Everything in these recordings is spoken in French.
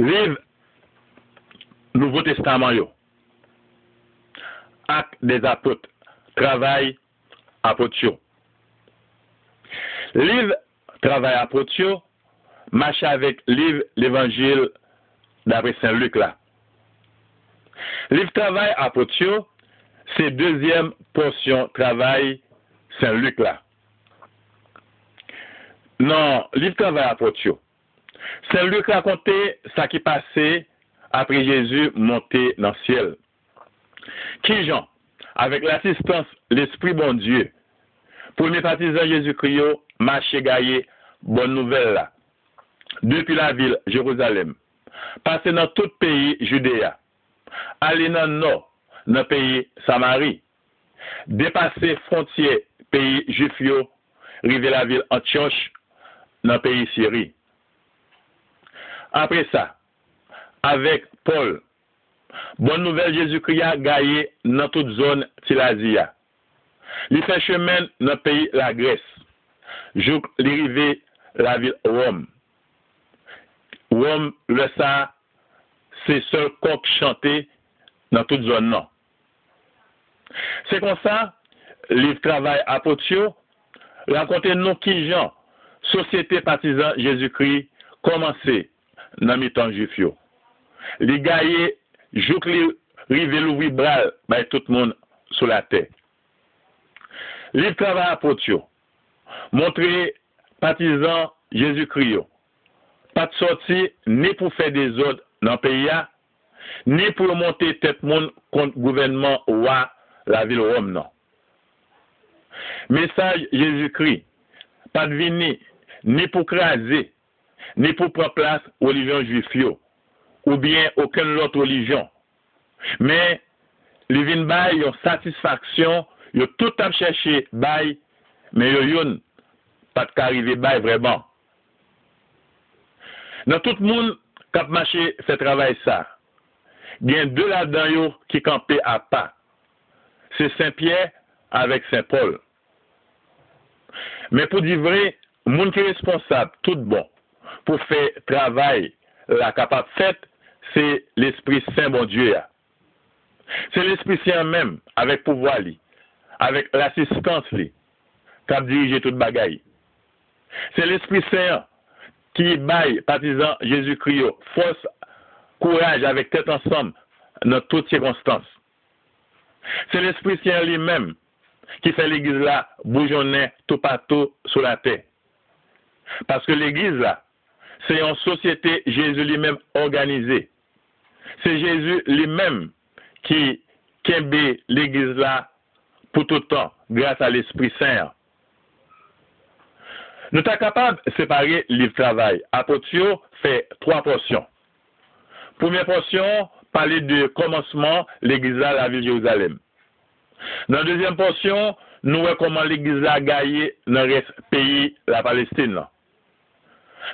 Liv Nouveau Testament yo. Ak des apôtres. Travail apôtres yo. Liv Travail apôtres yo. Marche avec livre l'évangile d'après Saint-Luc là. Livre Travail apôtres yo, c'est deuxième portion travail Saint-Luc là. Non, livre Travail apôtres yo. Saint-Luc racontait ça qui passait après Jésus monté dans le ciel. Qui Jean, avec l'assistance l'Esprit bon Dieu, premier partisan Jésus-Christ, marché gaillé, bonne nouvelle depuis la ville Jérusalem, passé dans tout pays Judéa, aller dans le nord, dans le pays Samarie, dépasser frontières pays juif, arriver la ville Antioche, dans le pays Syrie. Après ça, avec Paul, bonne nouvelle Jésus-Christ a gagné dans toute zone Tilazia. Il fait chemin dans le pays la Grèce. Jouk l'arrivée la ville Rome. Rome, le ça, c'est seul coq chanté dans toute zone non. C'est comme ça, livre travail apotio, raconter nous qui gens, société partisan Jésus-Christ, commencé nan mi tan jif yo. Li gaye, jouk li rive louvi bral bay tout moun sou la te. Li trava apot yo. Montre patizan Jezu kriyo. Pat soti ni pou fe de zod nan peya, ni pou monte tet moun kont gouvenman wa la vil rom nan. Mesaj Jezu kri, pat vini, ni pou kraze, ni pou pran plas religion juifyo, ou bien oken lot religion. Men, li vin bay yon satisfaksyon, yo tout ap chèche bay, men yo yon pat karive bay vreman. Nan tout moun kap mache se travay sa, gen de la dan yo ki kampe a pa. Se Saint-Pierre avèk Saint-Paul. Men pou di vre, moun ki responsab tout bon, pour faire travail la capable fait, c'est l'Esprit Saint, bon Dieu. C'est l'Esprit Saint même, avec pouvoir, avec l'assistance, qui a dirigé toute bagaille. C'est l'Esprit Saint qui baille, partisan Jésus-Christ, force, courage, avec tête ensemble, dans toutes circonstances. C'est l'Esprit Saint lui-même qui fait l'Église là bougeonner tout partout sur la terre. Parce que l'Église là, c'est une société Jésus lui-même organisée. C'est Jésus lui-même qui kembe l'église là pour tout temps, grâce à l'Esprit Saint. Nous sommes capables de séparer le travail. Apotio fait trois portions. Première portion, parler de commencement, l'église là, la ville de Jérusalem. Dans la deuxième portion, nous voyons comment l'église a gagné dans le pays, la Palestine.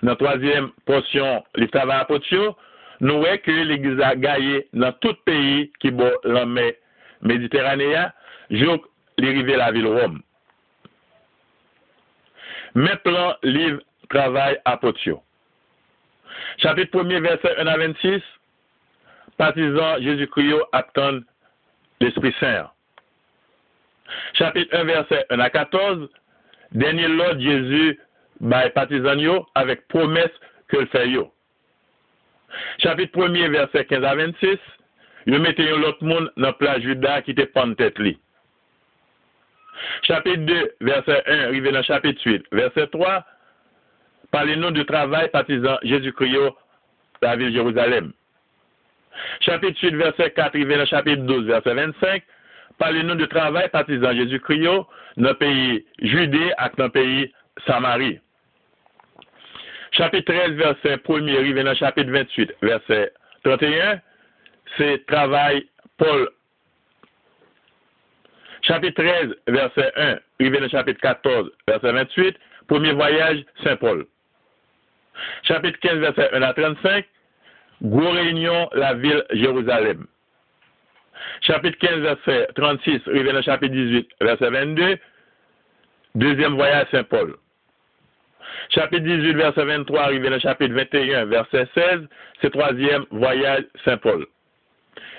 La troisième portion, les travail apotio, nous voyons que l'Église a gagné dans tout pays qui est la mer Méditerranée, jusqu'à l'arrivée de la ville Rome. Maintenant, livre Travail apotio. Chapitre 1er, verset 1 à 26, partisan Jésus-Christ attendent l'Esprit Saint. Chapitre 1, verset 1 à 14, dernier Lord Jésus by partisan yo avec promesse que le fait yo. Chapitre 1er, verset 15 à 26, yo mette yon l'autre monde dans place Judas qui te prend tête li. Chapitre 2, verset 1, arrivé dans chapitre 8, verset 3, parlez-nous du travail partisan Jésus-Christ la ville de Jérusalem. Chapitre 8, verset 4, arrivé dans chapitre 12, verset 25, parlez-nous du travail partisan Jésus-Christ dans le pays Judée et dans le pays Samarie. Chapitre 13, verset 1er, arrivé dans chapitre 28, verset 31, c'est travail Paul. Chapitre 13, verset 1, arrivé chapitre 14, verset 28, premier voyage Saint-Paul. Chapitre 15, verset 1 à 35, gros réunion, la ville Jérusalem. Chapitre 15, verset 36, arrivé chapitre 18, verset 22, deuxième voyage Saint-Paul. Chapitre 18, verset 23, arrivé dans chapitre 21, verset 16, c'est troisième voyage Saint-Paul.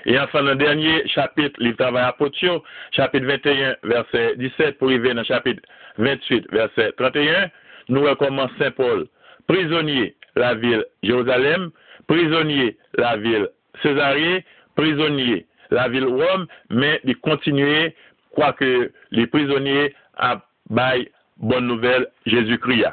Et enfin, le dernier chapitre, livre travail apôtre, chapitre 21, verset 17, pour arriver dans chapitre 28, verset 31, nous recommence Saint-Paul, prisonnier, la ville Jérusalem, prisonnier, la ville Césarée, prisonnier, la ville Rome, mais de continuer, quoique les prisonniers à bonne nouvelle Jésus-Christ.